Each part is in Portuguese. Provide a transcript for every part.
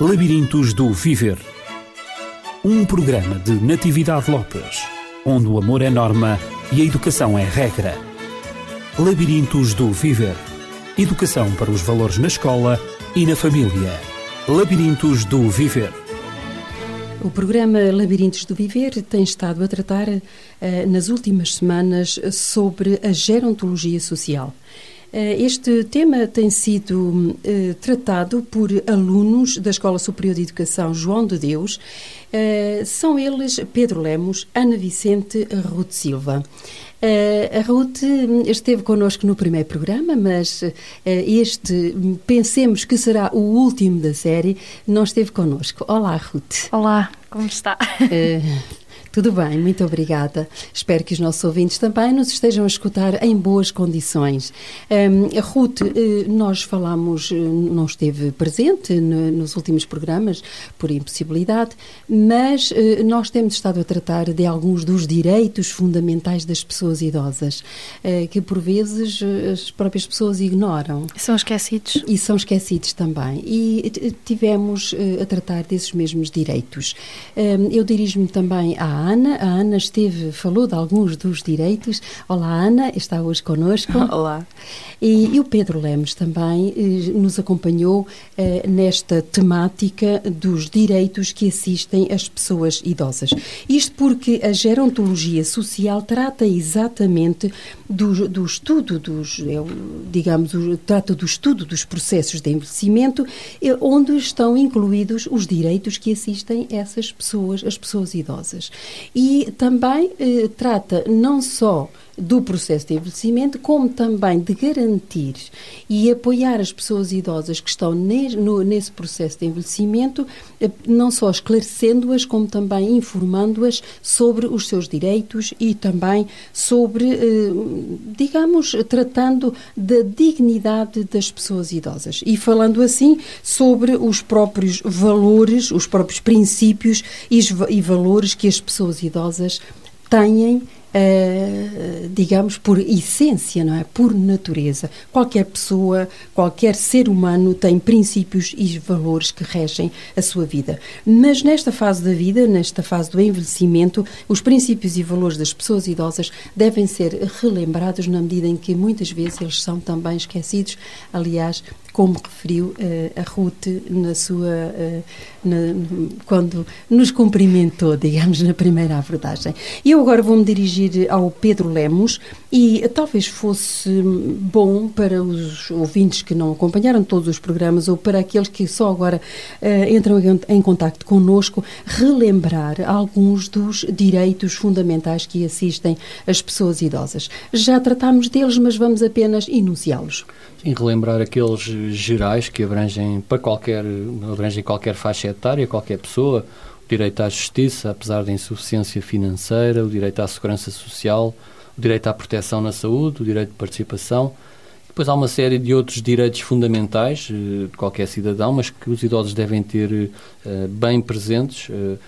Labirintos do Viver. Um programa de Natividade Lopes, onde o amor é norma e a educação é regra. Labirintos do Viver. Educação para os valores na escola e na família. Labirintos do Viver. O programa Labirintos do Viver tem estado a tratar uh, nas últimas semanas sobre a gerontologia social. Uh, este tema tem sido uh, tratado por alunos da Escola Superior de Educação João de Deus. São eles Pedro Lemos, Ana Vicente Ruth Silva. Uh, a Ruth esteve connosco no primeiro programa, mas uh, este, pensemos que será o último da série, não esteve connosco. Olá, Ruth. Olá, como está? Uh, tudo bem, muito obrigada. Espero que os nossos ouvintes também nos estejam a escutar em boas condições. Um, Ruth, eh, nós falamos, eh, não esteve presente nos últimos programas por impossibilidade, mas eh, nós temos estado a tratar de alguns dos direitos fundamentais das pessoas idosas, que por vezes as próprias pessoas ignoram. São esquecidos. E são esquecidos também. E tivemos a tratar desses mesmos direitos. Eu dirijo-me também à Ana. A Ana esteve, falou de alguns dos direitos. Olá, Ana, está hoje connosco. Olá. E, e o Pedro Lemos também eh, nos acompanhou eh, nesta temática dos direitos que assistem as pessoas idosas. Isto porque a gerontologia social trata exatamente do, do estudo dos, é, digamos, trata do estudo dos processos de envelhecimento, eh, onde estão incluídos os direitos que assistem essas pessoas, as pessoas idosas. E também eh, trata não só do processo de envelhecimento, como também de garantir e apoiar as pessoas idosas que estão nesse processo de envelhecimento, eh, não só esclarecendo-as, como também informando-as sobre os seus direitos e também sobre, eh, digamos, tratando da dignidade das pessoas idosas. E falando assim sobre os próprios valores, os próprios princípios e valores que as pessoas idosas têm uh, digamos, por essência, não é? Por natureza. Qualquer pessoa, qualquer ser humano tem princípios e valores que regem a sua vida. Mas nesta fase da vida, nesta fase do envelhecimento, os princípios e valores das pessoas idosas devem ser relembrados na medida em que muitas vezes eles são também esquecidos. Aliás, como referiu uh, a Ruth na sua uh, na, quando nos cumprimentou, digamos, na primeira abordagem. Eu agora vou-me dirigir ao Pedro Lemos e talvez fosse bom para os ouvintes que não acompanharam todos os programas ou para aqueles que só agora uh, entram em, em contato connosco, relembrar alguns dos direitos fundamentais que assistem as pessoas idosas. Já tratámos deles, mas vamos apenas enunciá-los. Sim, relembrar aqueles gerais que abrangem para qualquer, abrangem qualquer faixa etária, qualquer pessoa, o direito à justiça, apesar da insuficiência financeira, o direito à segurança social, o direito à proteção na saúde, o direito de participação. Depois há uma série de outros direitos fundamentais eh, de qualquer cidadão, mas que os idosos devem ter uh, bem presentes uh,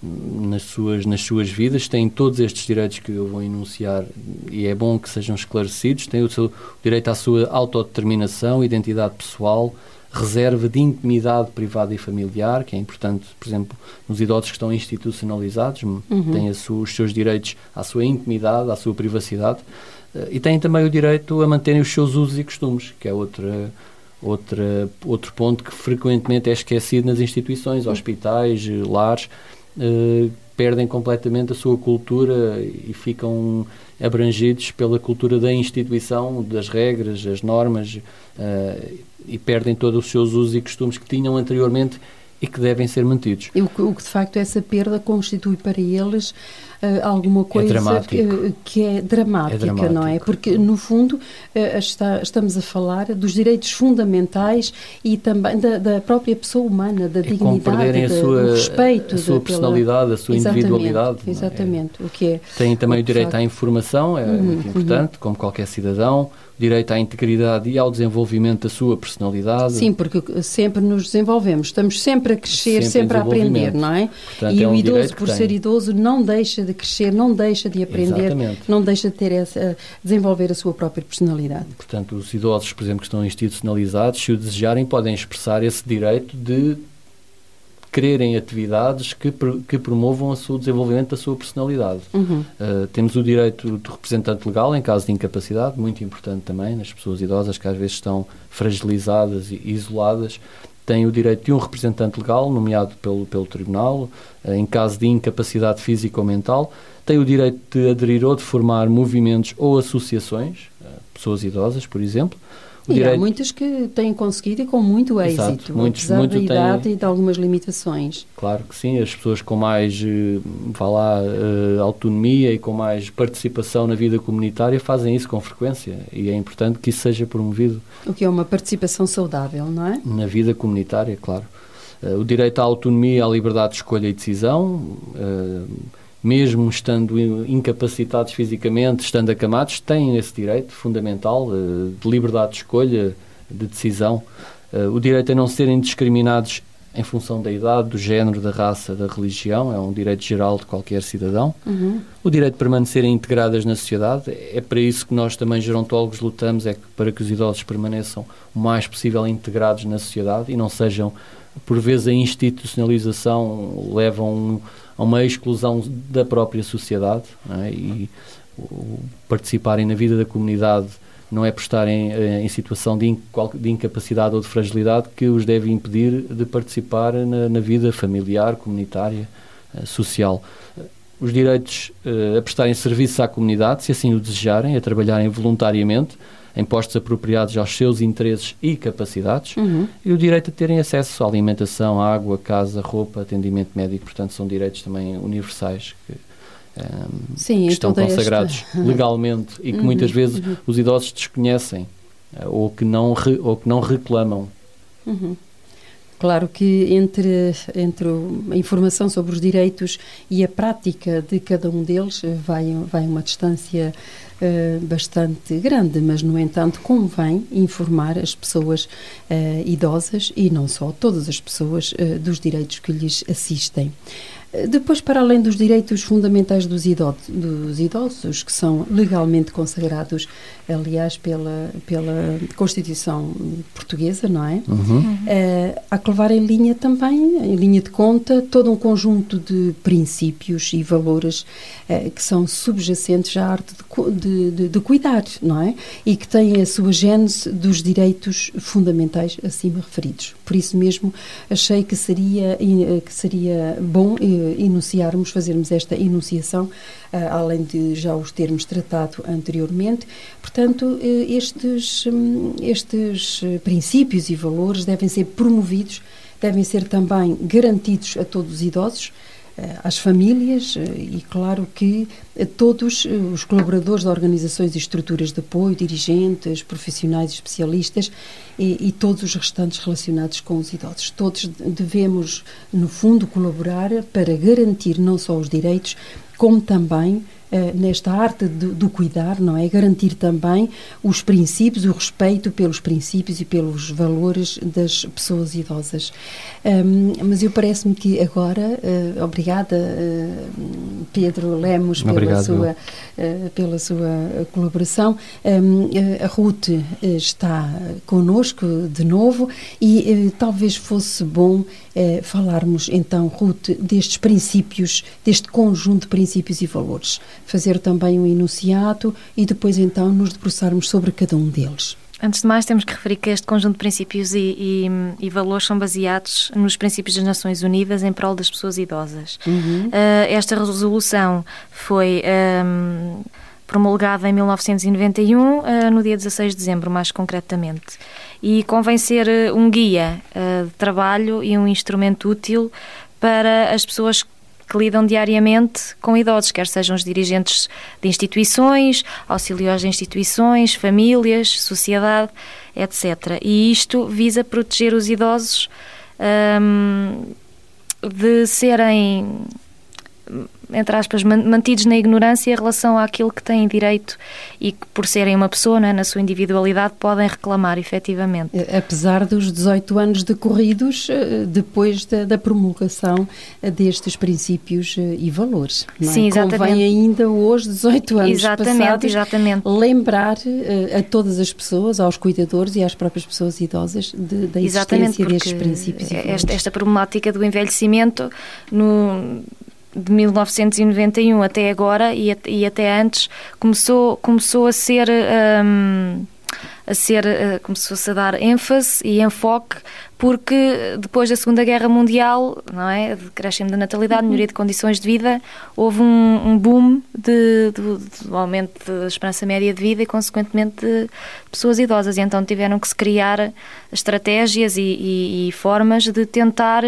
nas, suas, nas suas vidas. Têm todos estes direitos que eu vou enunciar e é bom que sejam esclarecidos. Têm o seu direito à sua autodeterminação, identidade pessoal, reserva de intimidade privada e familiar, que é importante, por exemplo, nos idosos que estão institucionalizados, uhum. têm sua, os seus direitos à sua intimidade, à sua privacidade, uh, e têm também o direito a manterem os seus usos e costumes, que é outra, outra, outro ponto que frequentemente é esquecido nas instituições, hospitais, lares, uh, perdem completamente a sua cultura e ficam abrangidos pela cultura da instituição, das regras, as normas, uh, e perdem todos os seus usos e costumes que tinham anteriormente e que devem ser mantidos. E o que, o que de facto essa perda constitui para eles uh, alguma é coisa é que, é dramática, é não é? Porque no fundo uh, está, estamos a falar dos direitos fundamentais e também da, da própria pessoa humana, da é dignidade, da, sua, do respeito, a sua personalidade, a sua exatamente, individualidade. Exatamente, é? o que é. Tem também o, direito à informação, é uhum, muito importante, uhum. como qualquer cidadão direito à integridade e ao desenvolvimento da sua personalidade. Sim, porque sempre nos desenvolvemos, estamos sempre a crescer, sempre, sempre a aprender, não é? Portanto, e é um o idoso, por ser idoso, não deixa de crescer, não deixa de aprender, Exatamente. não deixa de ter essa, desenvolver a sua própria personalidade. Portanto, os idosos, por exemplo, que estão institucionalizados, se o desejarem, podem expressar esse direito de quererem atividades que, que promovam o seu desenvolvimento da sua personalidade. Uhum. Uh, temos o direito de representante legal em caso de incapacidade, muito importante também nas pessoas idosas que às vezes estão fragilizadas e isoladas. Tem o direito de um representante legal, nomeado pelo, pelo Tribunal, uh, em caso de incapacidade física ou mental. Tem o direito de aderir ou de formar movimentos ou associações, uh, pessoas idosas, por exemplo e direito... há muitas que têm conseguido e com muito êxito, Exato. Muitos, apesar muito da idade têm... e de algumas limitações. Claro que sim, as pessoas com mais, eh, vá lá, uh, autonomia e com mais participação na vida comunitária fazem isso com frequência e é importante que isso seja promovido. O que é uma participação saudável, não é? Na vida comunitária, claro. Uh, o direito à autonomia, à liberdade de escolha e decisão... Mesmo estando incapacitados fisicamente, estando acamados, têm esse direito fundamental eh, de liberdade de escolha, de decisão, eh, o direito a não serem discriminados em função da idade, do género, da raça, da religião, é um direito geral de qualquer cidadão. Uhum. O direito de permanecerem integradas na sociedade, é para isso que nós também, gerontólogos, lutamos, é para que os idosos permaneçam o mais possível integrados na sociedade e não sejam, por vezes, a institucionalização leva a um a uma exclusão da própria sociedade é? e o, participarem na vida da comunidade não é por estarem eh, em situação de, de, incapacidade ou de fragilidade que os deve impedir de participar na, na vida familiar, comunitária, eh, social. Os direitos eh, a prestarem serviço à comunidade, se assim o desejarem, a trabalharem voluntariamente, em postos apropriados aos seus interesses e capacidades, uhum. e o direito a terem acesso à alimentação, água, casa, roupa, atendimento médico. Portanto, são direitos também universais que, um, ehm, Sim, que estão consagrados esta... legalmente e que uhum, muitas vezes uhum. os idosos desconhecem uh, ou, que não re, ou que não reclamam. Uhum. Claro que entre, entre a informação sobre os direitos e a prática de cada um deles vai, vai uma distância uh, bastante grande, mas, no entanto, convém informar as pessoas uh, idosas e não só, todas as pessoas, uh, dos direitos que lhes assistem. Depois, para além dos direitos fundamentais dos idosos, dos idosos, que são legalmente consagrados, aliás, pela, pela Constituição Portuguesa, não é? Uhum. É, há que levar em linha também, em linha de conta, todo um conjunto de princípios e valores é, que são subjacentes à arte de, de, de, cuidar, não é? E que têm a sua gênese dos direitos fundamentais acima referidos. Por isso mesmo, achei que seria, que seria bom enunciarmos, fazermos esta enunciação, ah, além de já os termos tratado anteriormente. Portanto, eh, estes, hum, estes princípios e valores devem ser promovidos, devem ser também garantidos a todos os idosos, eh, às famílias eh, e, claro, que todos os colaboradores de organizações e estruturas de apoio, dirigentes, profissionais, especialistas e, e, todos os restantes relacionados com os idosos. Todos devemos, no fundo, colaborar para garantir não só os direitos, como também eh, nesta arte do, do, cuidar, não é? Garantir também os princípios, o respeito pelos princípios e pelos valores das pessoas idosas. Um, mas eu parece-me que agora, uh, obrigada uh, Pedro Lemos pela Obrigado. sua, uh, pela sua colaboração. Um, a Ruth está connosco de novo e talvez fosse bom falarmos então, Ruth, destes princípios, deste conjunto de princípios e valores fazer também um enunciado e depois então nos debruçarmos sobre cada um deles. Antes de mais, temos que referir que este conjunto de princípios e, e, e, valores são baseados nos princípios das Nações Unidas em prol das pessoas idosas. Uhum. Uh, esta resolução foi um, promulgada em 1991, uh, no dia 16 de dezembro, mais concretamente. E convém ser um guia uh, de trabalho e um instrumento útil para as pessoas que lidam diariamente com idosos, quer sejam os dirigentes de instituições, auxiliares de instituições, famílias, sociedade, etc. E isto visa proteger os idosos um, de serem entre aspas, mantidos na ignorância em relação àquilo que têm direito e que, por serem uma pessoa, é, na sua individualidade, podem reclamar, efetivamente. Eh, apesar dos 18 anos decorridos eh, depois da, da promulgação eh, destes princípios e valores. É? Sim, exatamente. Convém ainda hoje, 18 anos exatamente, passados, exatamente. lembrar a todas as pessoas, aos cuidadores e às próprias pessoas idosas de, da existência destes princípios. Esta, esta problemática do envelhecimento no de 1991 até agora e, e até antes começou, começou a ser. Um, a ser, uh, começou-se a dar ênfase e enfoque porque depois da Segunda Guerra Mundial, não é, de crescimento da natalidade, uhum. melhoria de condições de vida, houve um, um boom de, de, de, aumento da esperança média de vida e, consequentemente, de pessoas idosas. E então tiveram que se criar estratégias e, e, e formas de tentar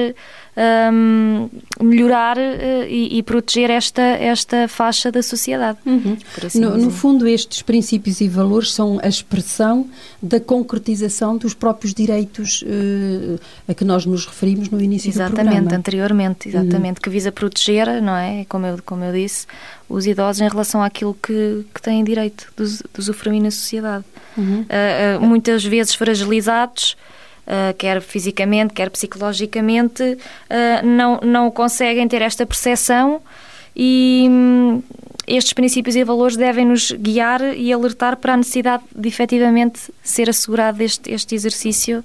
um, melhorar uh, e, e, proteger esta, esta faixa da sociedade. Uhum. Assim no, no, fundo, estes princípios e valores são a expressão da concretização dos próprios direitos uh, a que nós nos referimos no início exatamente, do programa. Exatamente, anteriormente, exatamente, uhum. que visa proteger, não é? Como eu, como eu disse, os idosos em relação àquilo que, que têm direito de, de usufruir na sociedade. Uhum. Uh, muitas vezes fragilizados uh, quer fisicamente, quer psicologicamente, uh, não, não conseguem ter esta percepção e um, estes princípios e valores devem nos guiar e alertar para a necessidade de efetivamente ser assegurado este, este exercício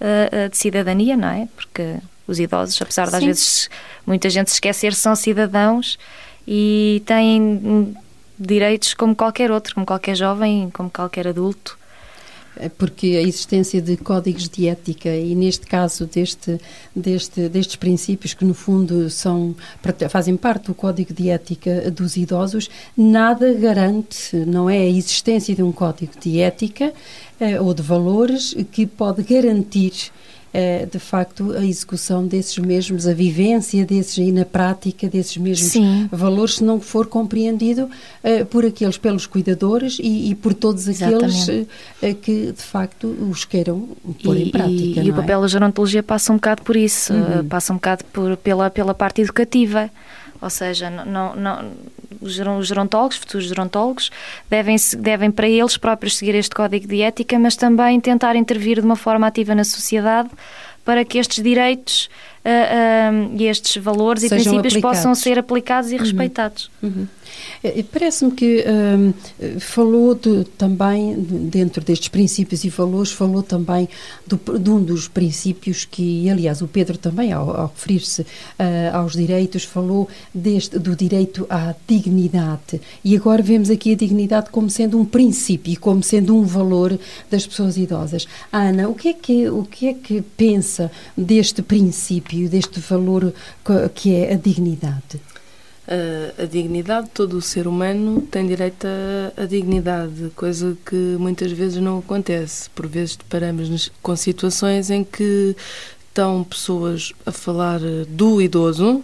uh, de cidadania, não é? Porque os idosos, apesar de às vezes muita gente se esquecer, são cidadãos e têm direitos como qualquer outro, como qualquer jovem, como qualquer adulto. É porque a existência de códigos de ética e neste caso deste, deste, destes princípios que no fundo são fazem parte do código de ética dos idosos nada garante não é a existência de um código de ética eh, ou de valores que pode garantir eh, de facto a execução desses mesmos, a vivência desses e na prática desses mesmos Sim. valores, se não for compreendido uh, por aqueles, pelos cuidadores e, e por todos aqueles uh, que de facto os queiram pôr e, em prática. E, e o é? papel da gerontologia passa um bocado por isso, uhum. passa um bocado por, pela, pela parte educativa. Ou seja, não, não, os gerontólogos, futuros gerontólogos, devem, devem para eles próprios seguir este código de ética, mas também tentar intervir de uma forma ativa na sociedade para que estes direitos uh, uh, e estes valores Sejam e princípios aplicados. possam ser aplicados e uhum. respeitados. Uhum. Parece-me que hum, falou de, também, dentro destes princípios e valores, falou também do, de um dos princípios que, aliás, o Pedro também, ao, ao referir-se uh, aos direitos, falou deste, do direito à dignidade. E agora vemos aqui a dignidade como sendo um princípio e como sendo um valor das pessoas idosas. Ana, o que é que, o que, é que pensa deste princípio, deste valor que é a dignidade? A, dignidade, todo o ser humano tem direito à dignidade, coisa que muitas vezes não acontece. Por vezes deparamos com situações em que estão pessoas a falar do idoso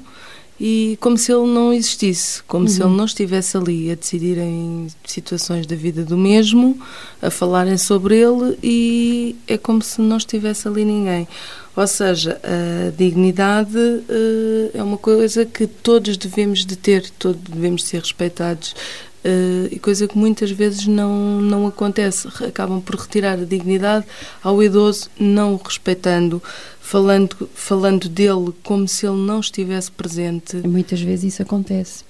e como se ele não existisse, como uhum. se ele não estivesse ali a decidirem situações da vida do mesmo, a falarem sobre ele e é como se não estivesse ali ninguém. Ou seja, a dignidade uh, é uma coisa que todos devemos de ter, todos devemos ser respeitados. Uh, e coisa que muitas vezes não, não acontece. Acabam por retirar a dignidade ao idoso, não o respeitando, falando, falando dele como se ele não estivesse presente. Muitas vezes isso acontece.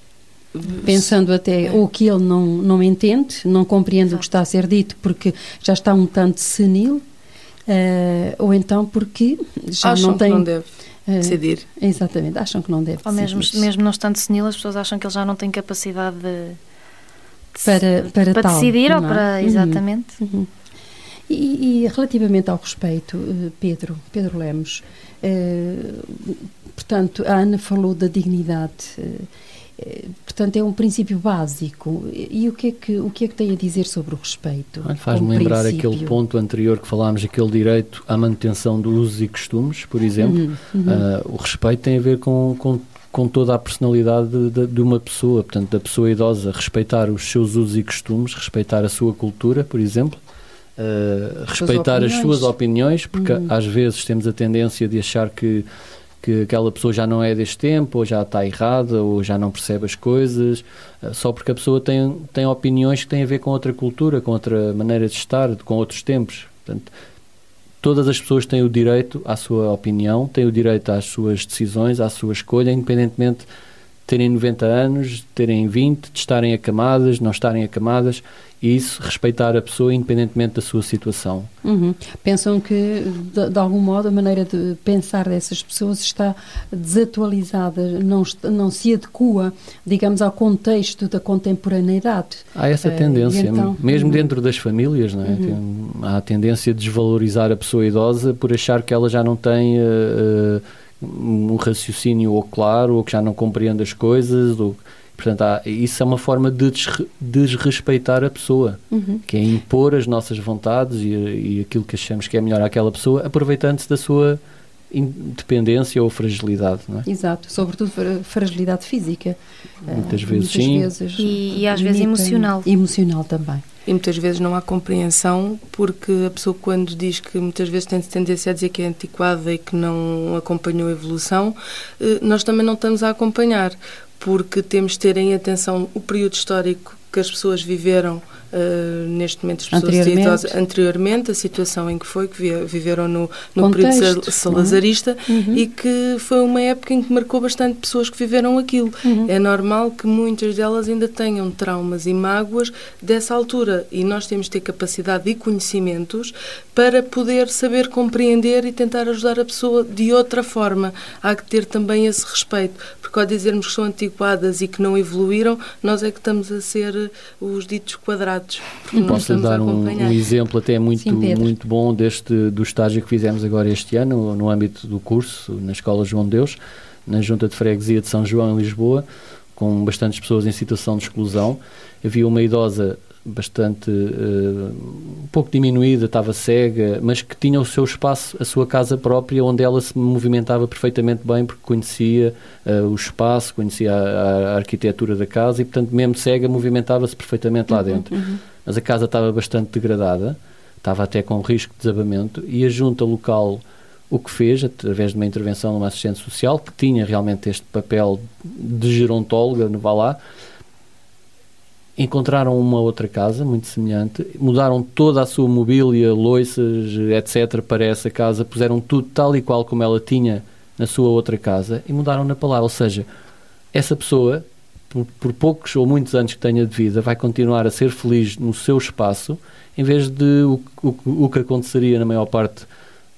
Pensando até é. ou que ele não, não entende, não compreende Exato. o que está a ser dito porque já está um tanto senil, ou então porque já acham não. Que não deve uh, decidir. Exatamente, acham que não deve Ou mesmo, mesmo não estando senil, as pessoas acham que ele já não tem capacidade de. para, para, para tal, decidir ou é? para. Uhum. Exatamente. Uhum. E, e, relativamente ao respeito, eh, Pedro, Pedro Lemos, portanto, a Ana falou da dignidade portanto é um princípio básico e o que é que o que é que tem a dizer sobre o respeito faz-me lembrar princípio? aquele ponto anterior que falámos aquele direito à manutenção dos usos e costumes por exemplo uhum, uhum. Uh, o respeito tem a ver com, com com toda a personalidade de, de, uma pessoa, portanto, da pessoa idosa, respeitar os seus usos e costumes, respeitar a sua cultura, por exemplo, uh, respeitar as suas opiniões, porque uhum. às vezes temos a tendência de achar que que aquela pessoa já não é deste tempo, ou já está errada, ou já não percebe as coisas, só porque a pessoa tem, tem opiniões que têm a ver com outra cultura, com outra maneira de estar, com outros tempos. Portanto, todas as pessoas têm o direito à sua opinião, têm o direito às suas decisões, à sua escolha, independentemente terem 90 anos, terem 20, de estarem acamadas, não estarem acamadas, e isso respeitar a pessoa independentemente da sua situação. Uhum. Pensam que, de, de, algum modo, a maneira de pensar dessas pessoas está desatualizada, não, não se adequa, digamos, ao contexto da contemporaneidade. Há essa uh, tendência, então, mesmo uhum. dentro das famílias, não é? Uhum. Há a tendência de desvalorizar a pessoa idosa por achar que ela já não tem... Uh, um raciocínio ou claro, ou que já não compreende as coisas, ou, portanto, há, isso é uma forma de desrespeitar a pessoa, uhum. que é impor as nossas vontades e, e aquilo que achamos que é melhor àquela pessoa, aproveitando-se da sua independência ou fragilidade, não é? Exato, sobretudo fragilidade física. Muitas vezes muitas sim. Vezes, e, e, às vezes emocional. Emocional também. E muitas vezes não há compreensão, porque a pessoa, quando diz que muitas vezes tem tendência a dizer que é antiquada e que não acompanhou a evolução, eh, nós também não estamos a acompanhar, porque temos de ter em atenção o período histórico que as pessoas viveram uh, neste momento as pessoas anteriormente. Idosas, anteriormente, a situação em que foi, que viveram no, no período é? salazarista uhum. e que foi uma época em que marcou bastante pessoas que viveram aquilo. Uhum. É normal que muitas delas ainda tenham traumas e mágoas dessa altura e nós temos de ter capacidade e conhecimentos para poder saber compreender e tentar ajudar a pessoa de outra forma. Há que ter também esse respeito, porque ao dizermos que são antiquadas e que não evoluíram, nós é que estamos a ser os ditos quadrados. Posso dar um, um, exemplo até muito, Sim, muito bom deste, do estágio que fizemos agora este ano, no âmbito do curso, na Escola João de Deus, na Junta de Freguesia de São João, em Lisboa, com bastantes pessoas em situação de exclusão. Havia uma idosa bastante uh, um pouco diminuída, estava cega, mas que tinha o seu espaço, a sua casa própria, onde ela se movimentava perfeitamente bem, porque conhecia uh, o espaço, conhecia a, a, arquitetura da casa e, portanto, mesmo cega, movimentava-se perfeitamente lá uhum, dentro. Uhum. Mas a casa estava bastante degradada, estava até com risco de desabamento, e a junta local o que fez, através de uma intervenção de uma assistente social, que tinha realmente este papel de gerontóloga no Valá, encontraram uma outra casa muito semelhante, mudaram toda a sua mobília, loiças, etc., para essa casa, puseram tudo tal e qual como ela tinha na sua outra casa e mudaram na palavra. Ou seja, essa pessoa, por, por, poucos ou muitos anos que tenha de vida, vai continuar a ser feliz no seu espaço, em vez de o, o, o que aconteceria na maior parte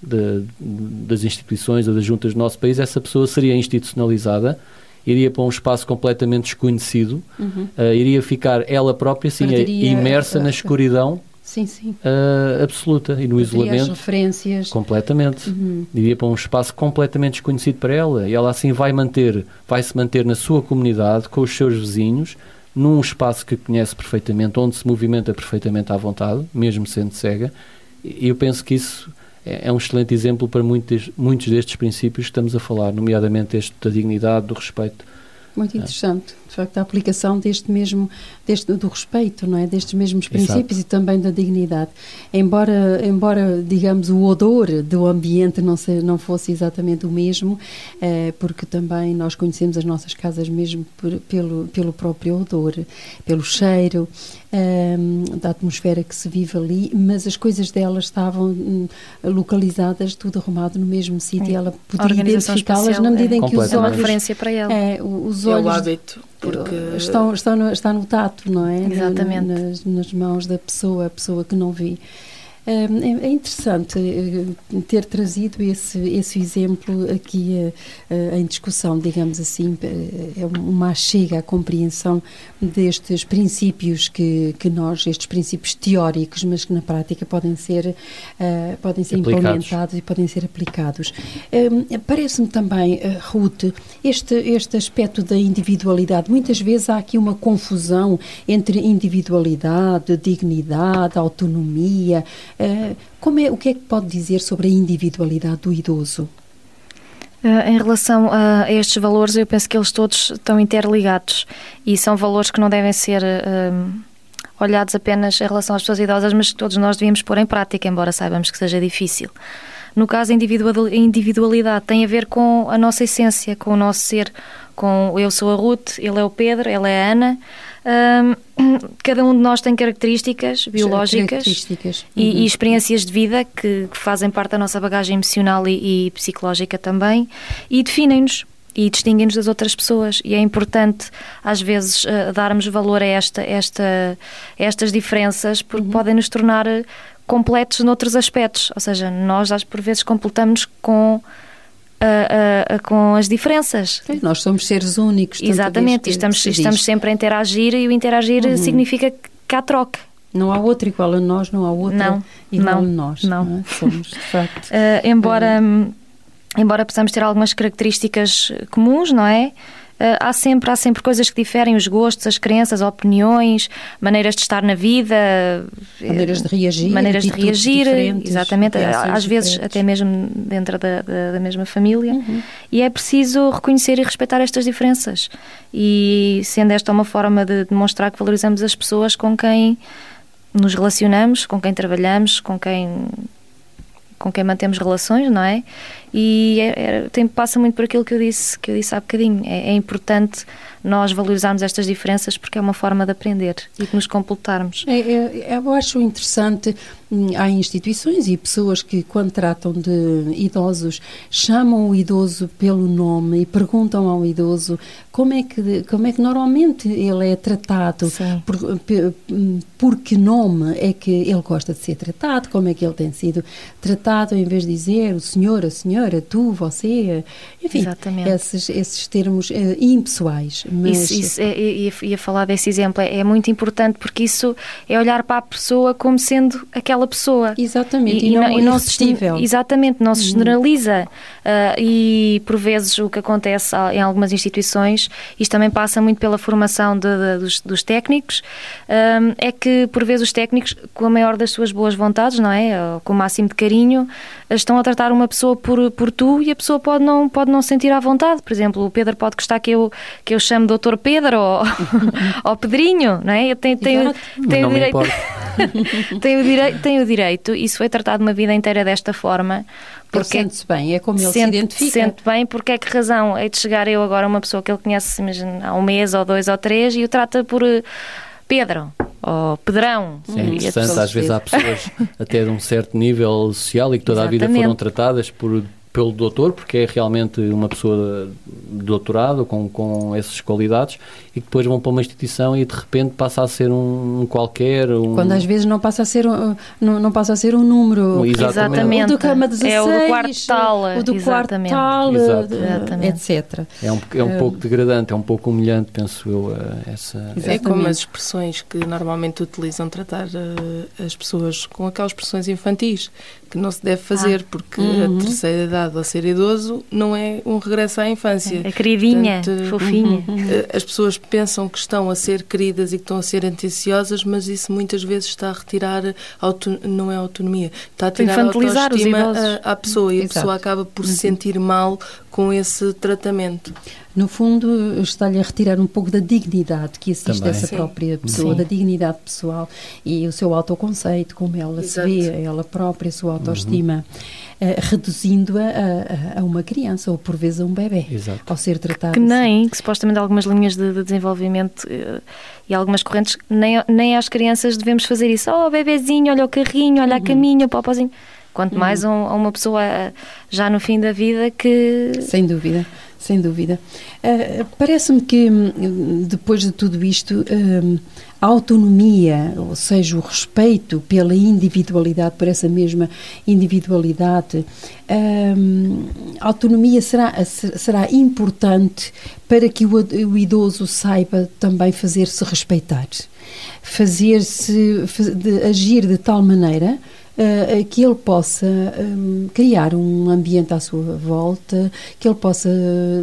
de, das instituições ou das juntas do nosso país, essa pessoa seria institucionalizada iria para um espaço completamente desconhecido, uhum. uh, iria ficar ela própria assim, imersa uh, na escuridão sim, sim. Uh, absoluta e no isolamento. referências. Completamente. Uhum. Iria para um espaço completamente desconhecido para ela e ela assim vai manter, vai se manter na sua comunidade, com os seus vizinhos, num espaço que conhece perfeitamente, onde se movimenta perfeitamente à vontade, mesmo sendo cega. E eu penso que isso é, é um excelente exemplo para muitos, muitos destes princípios que estamos a falar, nomeadamente este da dignidade, do respeito. Muito interessante de facto, a aplicação deste mesmo, deste, do respeito, não é? Destes mesmos princípios Exato. e também da dignidade. Embora, embora, digamos, o odor do ambiente não, se, não fosse exatamente o mesmo, eh, porque também nós conhecemos as nossas casas mesmo por, pelo, pelo próprio odor, pelo cheiro, eh, da atmosfera que se vive ali, mas as coisas delas estavam hum, localizadas, tudo arrumado no mesmo sítio, é. ela podia identificá-las na medida é. em que os olhos... É uma referência para ela. É, os olhos... É o hábito porque estão, estão no, está no tato, não é? Exatamente. Nas, nas mãos da pessoa, a pessoa que não vê. É, é interessante eh, ter trazido esse, esse exemplo aqui eh, eh, em discussão, digamos assim, é uma chega à compreensão destes princípios que, que nós, estes princípios teóricos, mas que na prática podem ser, podem ser implementados e podem ser aplicados. Parece-me também, Ruth, este, este aspecto da individualidade, muitas vezes há aqui uma confusão entre individualidade, dignidade, autonomia, como é, o que é que pode dizer sobre a individualidade do idoso? Uh, em relação a, estes valores, eu penso que eles todos estão interligados e são valores que não devem ser uh, olhados apenas em relação às pessoas idosas, mas que todos nós devíamos pôr em prática, embora saibamos que seja difícil. No caso, a individualidade tem a ver com a nossa essência, com o nosso ser. Com eu sou a Ruth, ele é o Pedro, ela é a Ana. Cada um de nós tem características biológicas características. E, uhum. e, experiências de vida que, que, fazem parte da nossa bagagem emocional e, e psicológica também e definem-nos e distinguem-nos das outras pessoas. E é importante, às vezes, uh, darmos valor a, esta, esta, a estas diferenças, porque uhum. podem nos tornar completos noutros aspectos. Ou seja, nós, por vezes, completamos com. Uh, uh, com as diferenças. Sim, nós somos seres únicos. Exatamente, estamos, estamos sempre a interagir e o interagir uhum. significa que há troca. Não há outro igual a nós, não há outro não, igual não, a nós. Não. não é? Somos, de facto. Uh, embora, embora possamos ter algumas características comuns, não é? Uh, há, sempre, há sempre coisas que diferem, os gostos, as crenças, opiniões, maneiras de estar na vida. Maneiras de reagir. Maneiras de reagir, exatamente. Às vezes diferentes. até mesmo dentro da, da, da mesma família. Uhum. E é preciso reconhecer e respeitar estas diferenças. E sendo esta uma forma de demonstrar que valorizamos as pessoas com quem nos relacionamos, com quem trabalhamos, com quem com quem mantemos relações, não é? E é, é, tem, passa muito por aquilo que eu disse, que eu disse há bocadinho. É, é, importante nós valorizarmos estas diferenças porque é uma forma de aprender e de nos completarmos. É, é eu acho interessante há instituições e pessoas que, quando tratam de idosos, chamam o idoso pelo nome e perguntam ao idoso como é que, como é que normalmente ele é tratado, por, por, por, que nome é que ele gosta de ser tratado, como é que ele tem sido tratado, em vez de dizer o senhor, a senhora, tu, você, enfim, esses, esses termos uh, impessoais. Mas... Isso, isso é, ia, ia falar desse exemplo, é, é muito importante porque isso é olhar para a pessoa como sendo aquela pessoa. Exatamente, e, e não, e não se Exatamente, não se uhum. generaliza. Uh, e por vezes o que acontece em algumas instituições, isto também passa muito pela formação de, de, dos, dos, técnicos, um, é que por vezes os técnicos, com a maior das suas boas vontades, não é? Com o máximo de carinho, estão a tratar uma pessoa por, por tu e a pessoa pode não, pode não sentir à vontade. Por exemplo, o Pedro pode gostar que eu, que eu chame Doutor Pedro ou, ou Pedrinho, não é? Eu tenho, tenho, tenho, o direito. tenho, o direito, tenho o direito, isso foi tratado uma vida inteira desta forma. Porque sente-se bem, é como ele sente, se identifica. Sente bem, porque é que razão é de chegar eu agora uma pessoa que ele conhece, imagina, há um mês ou dois ou três e o trata por eh, Pedro ou Pedrão. Sim, é interessante, às vezes há pessoas até de um certo nível social e que toda Exatamente. a vida foram tratadas por pelo doutor, porque é realmente uma pessoa doutorado com, com essas qualidades e que depois vão para uma instituição e de repente passa a ser um, qualquer. Um... Quando às vezes não passa a ser um, não, não passa a ser um número. Exatamente. O do cama 16, é o do quarto tal, o do exatamente. quarto tal, exatamente. etc. É um, é um pouco degradante, é um pouco humilhante, penso eu, eh, essa. Exatamente. É como as expressões que normalmente utilizam tratar as pessoas com aquelas expressões infantis que não se deve fazer, ah. porque uhum. a terceira idade a ser idoso não é um regresso à infância. É queridinha, Portanto, fofinha. Uhum. Eh, as pessoas pensam que estão a ser queridas e que estão a ser atenciosas, mas isso muitas vezes está a retirar, não é autonomia, está a tirar a autoestima à pessoa e Exato. a pessoa acaba por se uhum. sentir mal com esse tratamento. No fundo, está-lhe a retirar um pouco da dignidade que existe Também. dessa Sim. própria pessoa, Sim. da dignidade pessoal e o seu autoconceito, como ela Exato. se vê, ela própria, a sua autoestima, uhum. Uh, reduzindo-a a, a, uma criança ou por vezes a um bebê, Exato. ao ser tratado. Que nem, que supostamente algumas linhas de, de desenvolvimento uh, e algumas correntes, nem, nem às crianças devemos fazer isso. Oh, bebezinho, olha o carrinho, olha uhum. a caminho, o popozinho. Quanto mais uhum. a uma pessoa já no fim da vida que. Sem dúvida, sem dúvida. Uh, Parece-me que hum, depois de tudo isto, uh, a autonomia, ou seja, o respeito pela individualidade, por essa mesma individualidade, uh, a autonomia será, será importante para que o, o idoso saiba também fazer-se respeitar, fazer-se, agir de tal maneira uh, que ele possa um, criar um ambiente à sua volta, que ele possa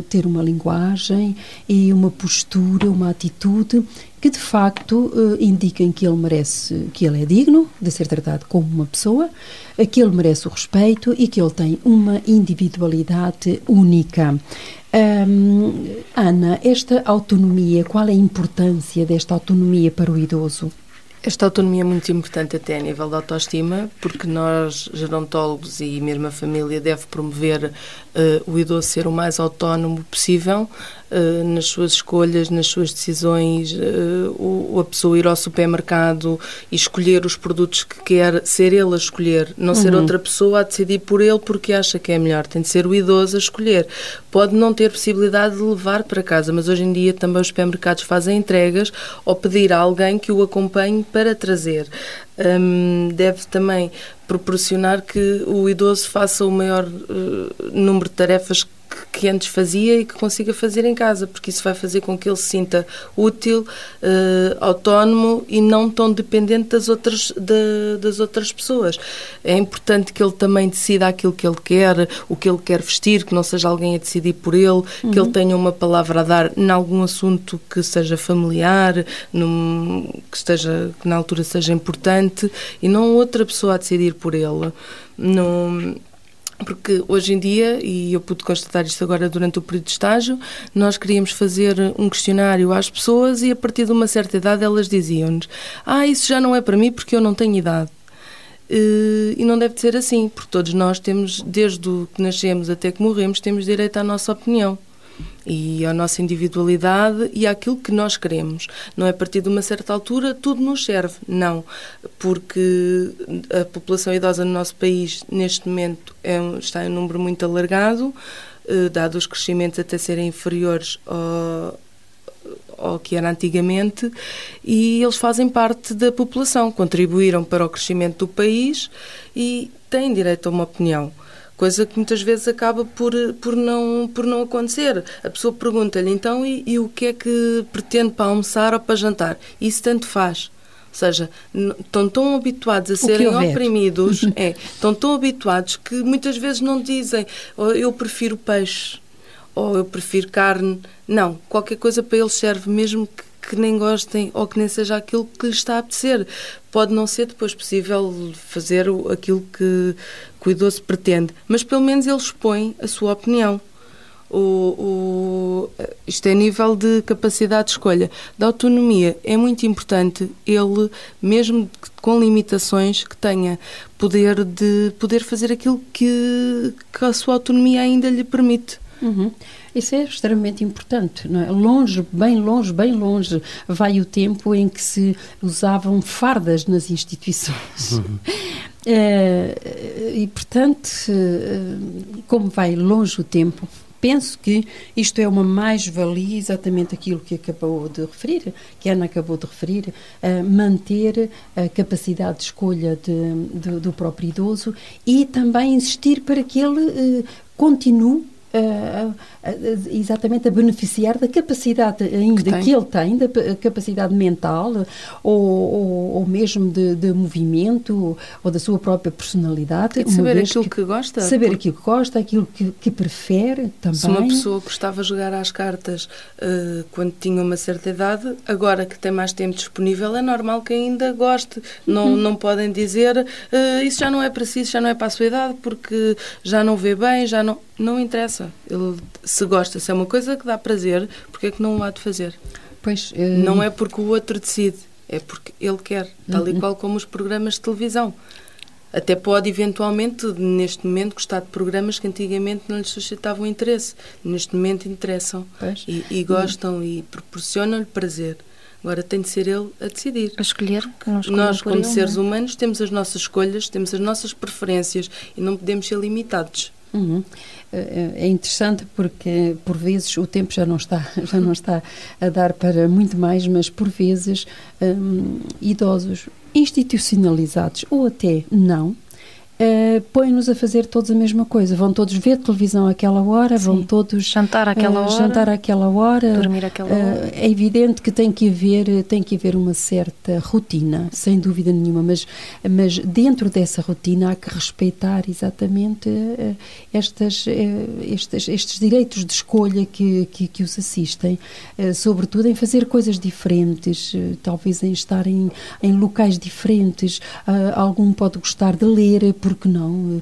ter uma linguagem e uma postura, uma atitude que de facto uh, indiquem que ele merece, que ele é digno de ser tratado como uma pessoa, que ele merece o respeito e que ele tem uma individualidade única. Um, Ana, esta autonomia, qual é a importância desta autonomia para o idoso? Esta autonomia é muito importante até a nível da autoestima, porque nós, gerontólogos e mesmo a família, deve promover uh, o idoso ser o mais autónomo possível uh, nas suas escolhas, nas suas decisões, uh, o, a pessoa ir ao supermercado e escolher os produtos que quer, ser ele a escolher, não uhum. ser outra pessoa a decidir por ele porque acha que é melhor. Tem de ser o idoso a escolher. Pode não ter possibilidade de levar para casa, mas hoje em dia também os supermercados fazem entregas ou pedir a alguém que o acompanhe para trazer. Um, deve também proporcionar que o idoso faça o maior uh, número de tarefas que, que, antes fazia e que consiga fazer em casa, porque isso vai fazer com que ele se sinta útil, uh, autónomo e não tão dependente das outras, de, das outras pessoas. É importante que ele também decida aquilo que ele quer, o que ele quer vestir, que não seja alguém a decidir por ele, uhum. que ele uhum. tenha uma palavra a dar em algum assunto que seja familiar, num, que, esteja, que na altura seja importante e não outra pessoa a decidir por ele. No, porque hoje em dia, e eu pude constatar isto agora durante o período de estágio, nós queríamos fazer um questionário às pessoas e a partir de uma certa idade elas diziam-nos: Ah, isso já não é para mim porque eu não tenho idade. Eh, e não deve ser assim, porque todos nós temos, desde que nascemos até que morremos, temos direito à nossa opinião e à nossa individualidade e àquilo que nós queremos. Não é? A partir de uma certa altura tudo nos serve, não, porque a população idosa no nosso país neste momento é, está em um número muito alargado, eh, dado os crescimentos até serem inferiores ao, ao que era antigamente, e eles fazem parte da população, contribuíram para o crescimento do país e têm direito a uma opinião coisa que muitas vezes acaba por, por, não, por não acontecer. A pessoa pergunta-lhe então e, e, o que é que pretende para almoçar ou para jantar? Isso tanto faz. Ou seja, estão tão habituados a serem oprimidos, é, estão tão habituados que muitas vezes não dizem oh, eu prefiro peixe ou eu prefiro carne. Não, qualquer coisa para eles serve, mesmo que que nem gostem ou que nem seja aquilo que lhes está a apetecer. Pode não ser depois possível fazer aquilo que, que o idoso pretende, mas pelo menos ele expõe a sua opinião. O, o, isto é nível de capacidade de escolha. Da autonomia é muito importante ele, mesmo com limitações, que tenha poder de poder fazer aquilo que, que a sua autonomia ainda lhe permite. Uhum. Isso é extremamente importante. Não é? Longe, bem longe, bem longe, vai o tempo em que se usavam fardas nas instituições. Uhum. É, e, portanto, eh, como vai longe o tempo, penso que isto é uma mais-valia, exatamente aquilo que acabou de referir, que a Ana acabou de referir, uh, manter a capacidade de escolha de, de, do próprio idoso e também insistir para que ele continue Uh, exatamente a beneficiar da capacidade ainda que, que ele tem, da capacidade mental ou, ou, ou mesmo de, de, movimento ou da sua própria personalidade. E saber aquilo que, que, gosta. Saber porque... aquilo que gosta, aquilo que, que prefere também. Se uma pessoa gostava de jogar às cartas uh, quando tinha uma certa idade, agora que tem mais tempo disponível, é normal que ainda goste. Não, uhum. não podem dizer uh, isso já não é para si, isso já não é para a sua idade, porque já não vê bem, já não. Não interessa. Ele se gosta, se é uma coisa que dá prazer, porque é que não o há de fazer? Pois, uh... Não é porque o outro decide, é porque ele quer, tal e uhum. qual como os programas de televisão. Até pode, eventualmente, neste momento, gostar de programas que antigamente não lhes suscitavam interesse. Neste momento interessam e, e, gostam uhum. e proporcionam-lhe prazer. Agora tem de ser ele a decidir. A escolher. Nós, como ele, seres não? É? humanos, temos as nossas escolhas, temos as nossas preferências e não podemos ser limitados. Uhum. É, é interessante porque por vezes o tempo já não está já não está a dar para muito mais, mas por vezes um, idosos institucionalizados ou até não uh, põe-nos a fazer todos a mesma coisa. Vão todos ver televisão àquela hora, Sim. vão todos jantar àquela uh, hora, jantar àquela hora, dormir àquela hora. É evidente que tem que haver tem que haver uma certa rotina, sem dúvida nenhuma, mas mas dentro dessa rotina há que respeitar exatamente estas, estes, estes direitos de escolha que, que, que os assistem, sobretudo em fazer coisas diferentes, talvez em estar em, em locais diferentes. Algum pode gostar de ler, por por que não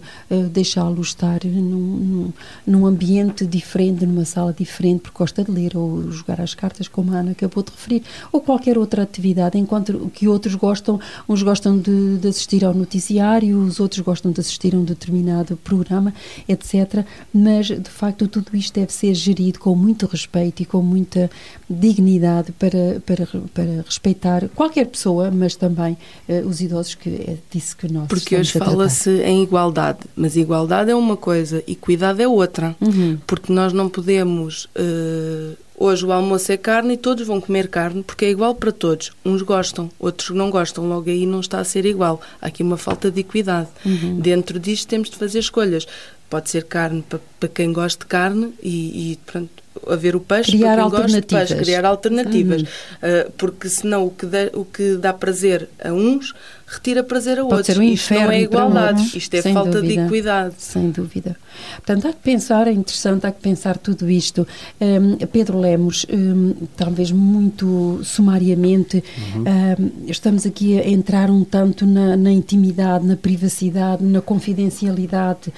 deixá-lo estar num, num, num, ambiente diferente, numa sala diferente, porque gosta de ler ou jogar as cartas, como a Ana acabou de referir, ou qualquer outra atividade, enquanto que outros gostam, uns gostam de, de assistir ao noticiário, os outros gostam de assistir a um determinado programa, etc. Mas, de facto, tudo isto deve ser gerido com muito respeito e com muita dignidade para, para, para respeitar qualquer pessoa, mas também uh, os idosos, que é disso que nós Porque hoje fala-se em igualdade, mas igualdade é uma coisa, equidade é outra. Uhum. Porque nós não podemos. Uh, hoje o almoço é carne e todos vão comer carne porque é igual para todos. Uns gostam, outros não gostam, logo aí não está a ser igual. Há aqui uma falta de equidade. Uhum. Dentro disto temos de fazer escolhas. Pode ser carne para, para quem gosta de carne e, e pronto, haver o peixe criar para quem gosta de peixe, criar alternativas. Uhum. Uh, porque senão o que, dá, o que dá prazer a uns retira prazer a Pode outros. Ser um Isto não é igualdade, um, isto é falta dúvida, de equidade. Sem dúvida. Portanto, há que pensar, é interessante, há que pensar tudo isto. Um, Pedro Lemos, um, talvez muito sumariamente, uhum. um, estamos aqui a entrar um tanto na, na intimidade, na privacidade, na confidencialidade.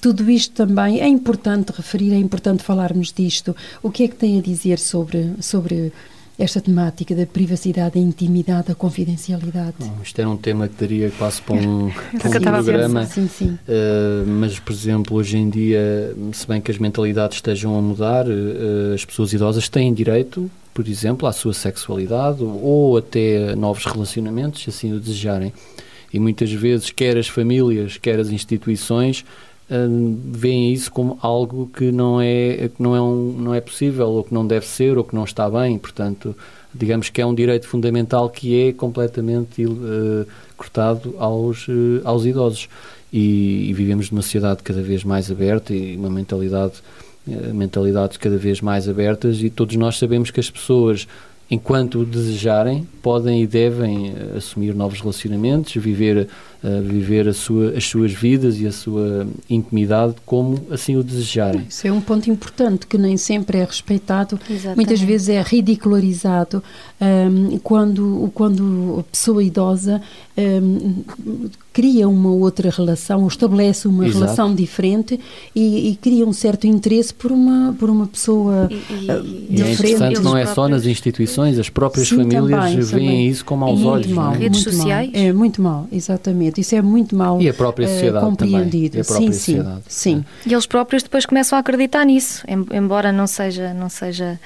Tudo isto também é importante referir, é importante falarmos disto. O que é que tem a dizer sobre, sobre esta temática da privacidade, da intimidade, da confidencialidade. Bom, isto era um tema que daria quase para um, para um programa. Sim, sim. Uh, mas, por exemplo, hoje em dia, se bem que as mentalidades estejam a mudar, uh, as pessoas idosas têm direito, por exemplo, à sua sexualidade ou até a novos relacionamentos, se assim o desejarem. E muitas vezes, quer as famílias, quer as instituições, uh, veem isso como algo que não é que não é um, não é possível ou que não deve ser ou que não está bem. Portanto digamos que é um direito fundamental que é completamente uh, cortado aos uh, aos idosos. E, e, vivemos numa sociedade cada vez mais aberta e uma mentalidade mentalidades cada vez mais abertas e todos nós sabemos que as pessoas enquanto desejarem, podem e devem assumir novos relacionamentos, viver, uh, viver sua, as suas vidas e a sua intimidade como assim o desejarem. Isso é um ponto importante que nem sempre é respeitado, Exatamente. muitas vezes é ridicularizado um, quando, quando a pessoa idosa um, cria uma outra relação, ou estabelece uma Exato. relação diferente e, e, cria um certo interesse por uma, por uma pessoa e, e, diferente. É interessante, não é só nas instituições, as próprias Sim, famílias também, veem também. isso como aos é olhos. Mal, é? Redes sociais? Mal. É muito mal, exatamente. Isso é muito mal E a própria sociedade uh, compreendido. Também. A própria sim, sociedade. sim, sim. E eles próprios depois começam a acreditar nisso, embora não seja, não seja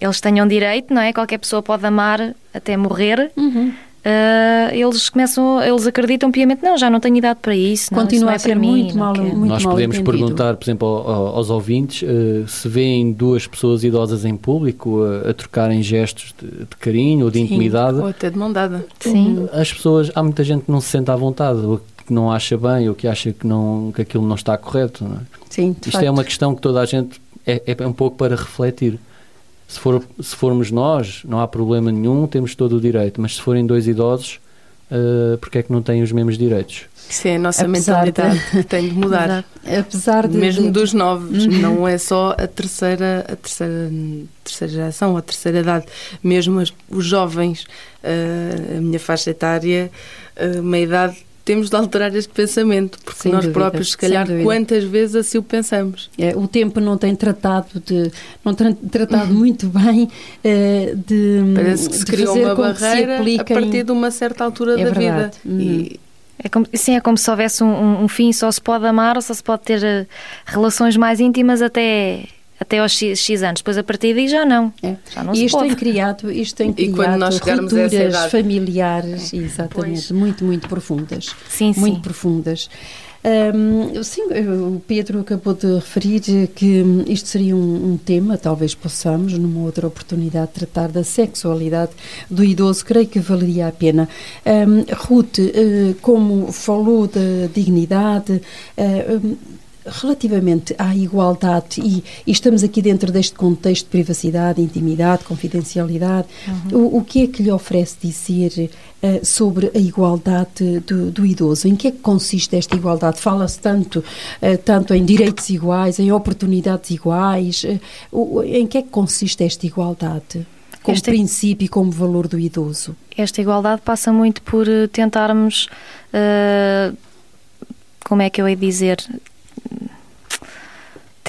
eles tenham direito, não é? Qualquer pessoa pode amar até morrer. Uhum. Uh, eles começam, eles acreditam piamente, não, já não tenho idade para isso. Não, Continua isso não é a ser mim, muito mal, muito Nós mal podemos entendido. perguntar, por exemplo, aos ouvintes uh, se veem duas pessoas idosas em público a, a trocarem gestos de, de, carinho ou de Sim, intimidade. Ou até de mão dada. Sim. As pessoas, há muita gente que não se sente à vontade, ou que não acha bem, ou que acha que, não, que aquilo não está correto. Não é? Sim, Isto facto. é uma questão que toda a gente é, é um pouco para refletir. Se, for, se formos nós, não há problema nenhum, temos todo o direito, mas se forem dois idosos, uh, porque é que não têm os mesmos direitos? Isso é a nossa Apesar mentalidade de... que tem de mudar. Apesar de, Mesmo de... dos novos, uhum. não é só a terceira, a terceira, terceira geração, a terceira idade. Mesmo as, os jovens, uh, a minha faixa etária, uh, uma idade temos de alterar este pensamento, porque sem nós dúvida, próprios, se calhar, quantas vezes assim o pensamos. É, o tempo não tem tratado de não tem tratado muito bem uh, de Parece que se criou uma barreira a partir de uma certa altura é da verdade. vida. Uhum. E, é como, sim, é como se houvesse um, um, fim, só se pode amar ou só se pode ter uh, relações mais íntimas até até aos X, X, anos, depois a partir daí já não. É. Já não e se isto pode. tem criado, isto tem criado e quando nós rupturas familiares, é. exatamente, pois. muito, muito profundas. Sim, muito sim. profundas. Um, sim, o Pedro acabou de referir que isto seria um, um, tema, talvez possamos, numa outra oportunidade, tratar da sexualidade do idoso, creio que valeria a pena. Um, Ruth, uh, como falou da dignidade, uh, relativamente à igualdade, e, e, estamos aqui dentro deste contexto de privacidade, intimidade, confidencialidade, uhum. o, o, que é que lhe oferece dizer uh, sobre a igualdade do, do, idoso? Em que é que consiste esta igualdade? Fala-se tanto, uh, tanto em direitos iguais, em oportunidades iguais, uh, em que é que consiste esta igualdade? Como esta, princípio e como valor do idoso? Esta igualdade passa muito por tentarmos como é que eu de dizer,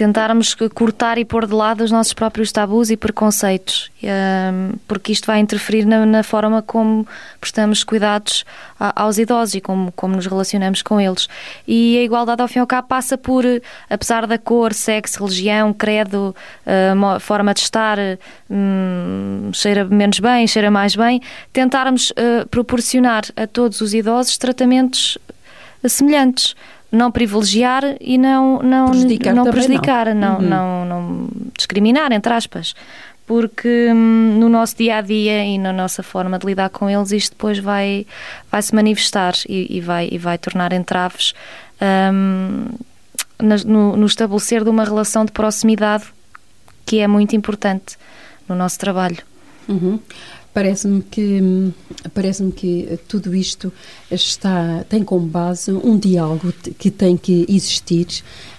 tentarmos cortar e pôr de lado os nossos próprios tabus e preconceitos, hum, porque isto vai interferir na, na forma como prestamos cuidados aos idosos e como, como nos relacionamos com eles. E a igualdade, ao fim e ao cabo, passa por, apesar da cor, sexo, religião, credo, hum, forma de estar, hum, cheira menos bem, cheira mais bem, tentarmos uh, proporcionar a todos os idosos tratamentos semelhantes não privilegiar e não não prejudicar, não, prejudicar não. Não, uhum. não, não, discriminar entre aspas porque hum, no nosso dia a dia e na nossa forma de lidar com eles isto depois vai vai se manifestar e, e vai e vai tornar entraves hum, no, no estabelecer de uma relação de proximidade que é muito importante no nosso trabalho. Uhum. Parece-me que parece-me que tudo isto está tem como base um diálogo que tem que existir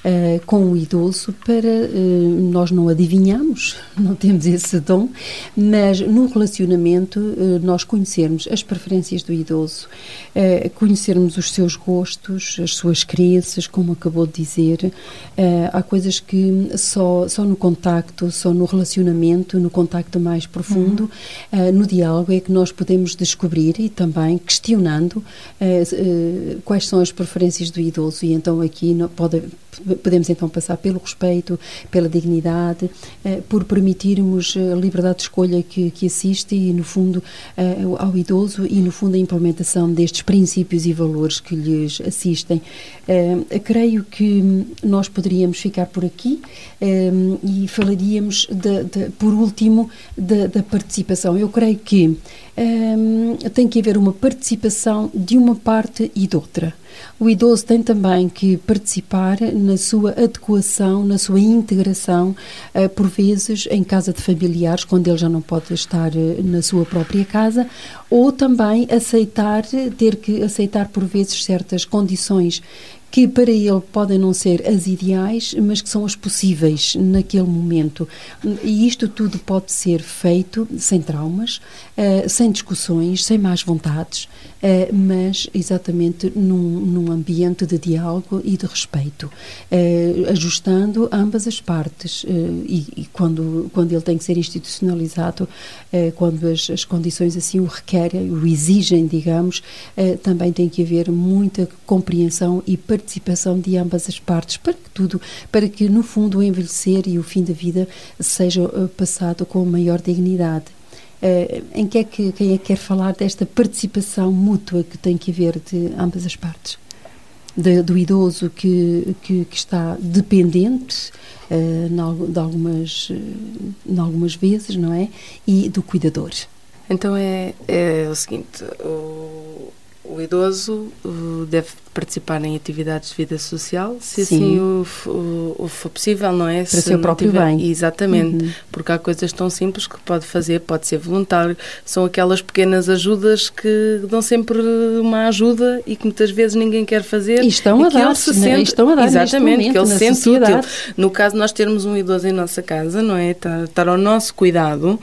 uh, com o idoso para uh, nós não adivinhamos, não temos esse dom, mas no relacionamento uh, nós conhecermos as preferências do idoso, conhecermos os seus gostos, as suas crenças, como acabou de dizer, há coisas que só só no contacto, só no relacionamento, no contacto mais profundo, uhum. No diálogo é que nós podemos descobrir e também questionando quais são as preferências do idoso e então aqui pode podemos então passar pelo respeito, pela dignidade, eh, por permitirmos a liberdade de escolha que, que assiste e, no fundo, eh, ao idoso e, no fundo, a implementação destes princípios e valores que lhes assistem. Eh, creio que nós poderíamos ficar por aqui e falaríamos, de, de, por último, da participação. Eu creio que tem que haver uma participação de uma parte e de outra. O idoso tem também que participar na sua adequação, na sua integração, uh, por vezes em casa de familiares, quando ele já não pode estar uh, na sua própria casa, ou também aceitar, ter que aceitar por vezes certas condições que para ele podem não ser as ideais, mas que são as possíveis naquele momento. E isto tudo pode ser feito sem traumas, uh, sem discussões, sem más vontades, mas exatamente num, num, ambiente de diálogo e de respeito, uh, ajustando ambas as partes. E, e, quando, quando ele tem que ser institucionalizado, quando as, as, condições assim o requerem, o exigem, digamos, também tem que haver muita compreensão e participação de ambas as partes para que tudo, para que no fundo o envelhecer e o fim da vida seja eh, passado com maior dignidade. Uh, em que é que quem é que quer falar desta participação mútua que tem que haver de ambas as partes? De, do idoso que, que, que está dependente uh, de, algumas, uh, algumas vezes, não é? E do cuidador. Então é, é o seguinte: o, o idoso deve participar em atividades de vida social, se Sim. assim o, o, o, for possível, não é? Para se seu próprio tiver... bem. Exatamente, uhum. porque há coisas tão simples que pode fazer, pode ser voluntário, são aquelas pequenas ajudas que dão sempre uma ajuda e que muitas vezes ninguém quer fazer. E estão a dar, se né? sente, estão a dar Exatamente, momento, que ele se sente sociedade. útil. No caso nós termos um idoso em nossa casa, não é? Estar, estar ao nosso cuidado,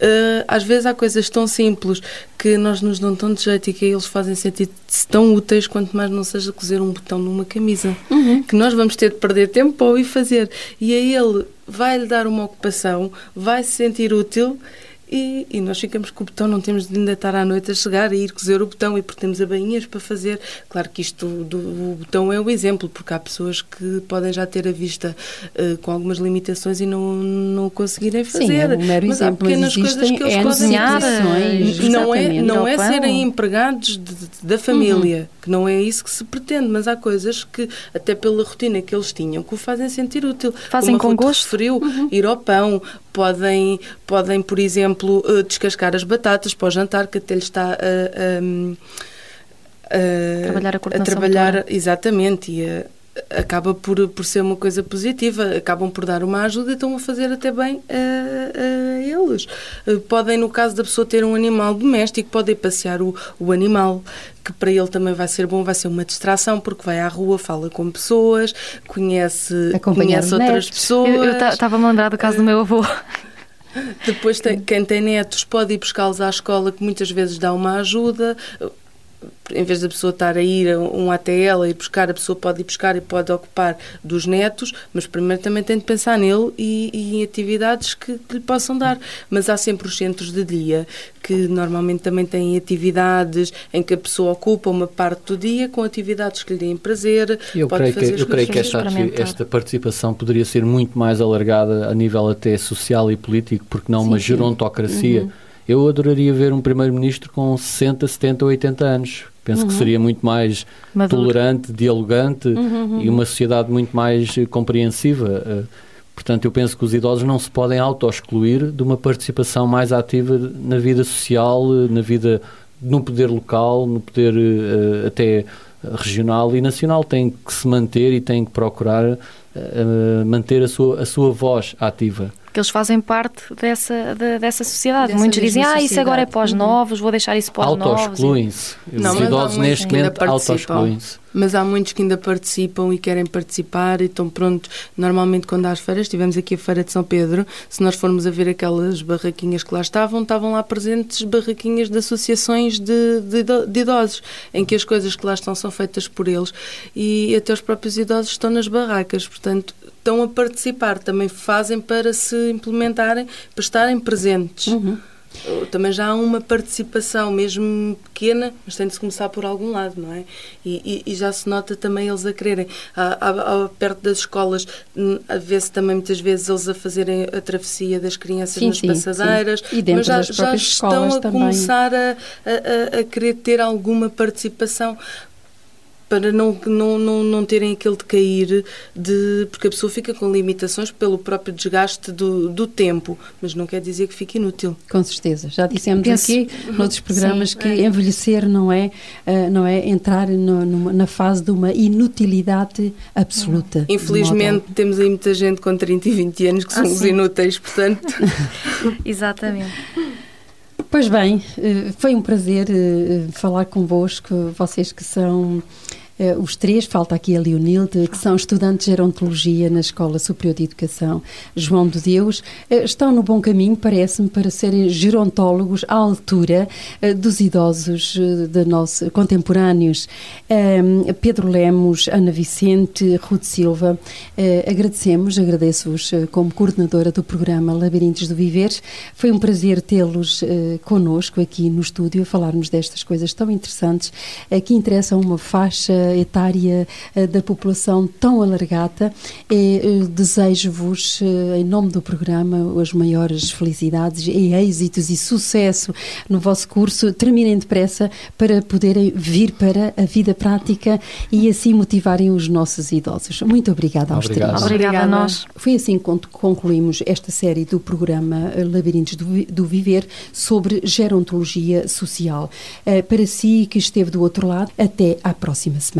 Uh, às vezes há coisas tão simples que nós nos dão tão de jeito e que eles fazem sentir-se tão úteis quanto mais não seja cozer um botão numa camisa. Uhum. Que nós vamos ter de perder tempo para o ir fazer. E a ele vai-lhe dar uma ocupação, vai se sentir útil e, e, nós ficamos com o botão, não temos de ainda estar à noite a chegar e ir cozer o botão e porque temos abainhas para fazer. Claro que isto do, o botão é o exemplo, porque há pessoas que podem já ter a vista uh, com algumas limitações e não, não conseguirem fazer. Sim, é um mero mas exemplo, há pequenas coisas que eles é podem fazer. Não é, não é serem empregados de, de, da família, uhum. que não é isso que se pretende, mas há coisas que, até pela rotina que eles tinham, que o fazem sentir útil. Fazem Como com gosto. referiu, uhum. ir ao pão, podem, podem por exemplo, eh, descascar as batatas para o jantar, que até lhe está a. a, a trabalhar a, a trabalhar exatamente e a, acaba por, por ser uma coisa positiva, acabam por dar uma ajuda e estão a fazer até bem a, a eles. Eh, podem, no caso da pessoa ter um animal doméstico, podem passear o, o animal, que para ele também vai ser bom, vai ser uma distração, porque vai à rua, fala com pessoas, conhece, conhece outras netos. pessoas. Eu estava-me a lembrar do caso do meu avô. Depois, tem, quem tem netos pode ir buscá-los à escola, que muitas vezes dá uma ajuda em vez da pessoa estar a ir um ATL e buscar, a pessoa pode ir buscar e pode ocupar dos netos, mas primeiro também tem de pensar nele e, e em atividades que, que, lhe possam dar. Mas há sempre os centros de dia que normalmente também têm atividades em que a pessoa ocupa uma parte do dia com atividades que lhe deem prazer. Eu creio que, eu creio que esta, esta participação poderia ser muito mais alargada a nível até social e político, porque não sim, uma gerontocracia. Uhum. Eu adoraria ver um primeiro-ministro com 60, 70 ou 80 anos. Penso uhum. que seria muito mais Maduro. tolerante, dialogante uhum, uhum. e uma sociedade muito mais compreensiva. Eh, portanto, eu penso que os idosos não se podem auto-excluir de uma participação mais ativa na vida social, eh, na vida, no poder local, no poder uh, até regional e nacional. Tem que se manter e tem que procurar uh, manter a sua, a sua voz ativa que eles fazem parte dessa, de, dessa sociedade. Dessa Muitos dizem, ah, isso agora é pós novos, vou deixar isso pós novos. Auto-excluem-se. Os idosos neste momento auto-excluem-se. Mas há muitos que ainda participam e querem participar e estão prontos. Normalmente, quando há as feiras, tivemos aqui a Feira de São Pedro, se nós formos a ver aquelas barraquinhas que lá estavam, estavam lá presentes barraquinhas de associações de, de, de idosos, em que as coisas que lá estão são feitas por eles e até os próprios idosos estão nas barracas. Portanto, estão a participar, também fazem para se implementarem, para estarem presentes. Uhum. Também já há uma participação, mesmo pequena, mas tem de se começar por algum lado, não é? E, e, e já se nota também eles a quererem. Há, há, perto das escolas, hum, a ver-se também muitas vezes eles a fazerem a travessia das crianças sim, nas sim, passadeiras, sim. mas já, já estão a também. começar a, a, a, querer ter alguma participação para não, não, não, não terem aquele decair de. porque a pessoa fica com limitações pelo próprio desgaste do, do tempo, mas não quer dizer que fique inútil. Com certeza. Já dissemos Penso, aqui, noutros programas, Sim, que é. envelhecer não é, uh, não é entrar no, numa, na fase de uma inutilidade absoluta. Infelizmente, temos aí muita gente com 30 e 20 anos que ah, são os inúteis, portanto. Exatamente. Pois bem, eh, foi um prazer eh, falar convosco, vocês que são eh, os três, falta aqui a Leonilde, que são estudantes de gerontologia na Escola Superior de Educação João de Deus, eh, estão no bom caminho, parece-me, para serem gerontólogos à altura eh, dos idosos de nós, contemporâneos. Pedro Lemos, Ana Vicente, Ruth Silva, agradecemos, agradeço-vos como coordenadora do programa Labirintos do Viver. Foi um prazer tê-los conosco aqui no estúdio a falarmos destas coisas tão interessantes que interessam uma faixa etária eh, da população tão alargada. Eh, desejo-vos, eh, em nome do programa, as maiores felicidades e êxitos e sucesso no vosso curso. Terminem depressa para poderem vir para a vida prática e assim motivarem os nossos idosos. Muito obrigada aos Obrigado. três. Obrigada a nós. Foi assim que concluímos esta série do programa Labirintos do Viver sobre gerontologia social. Para si que esteve do outro lado, até à próxima semana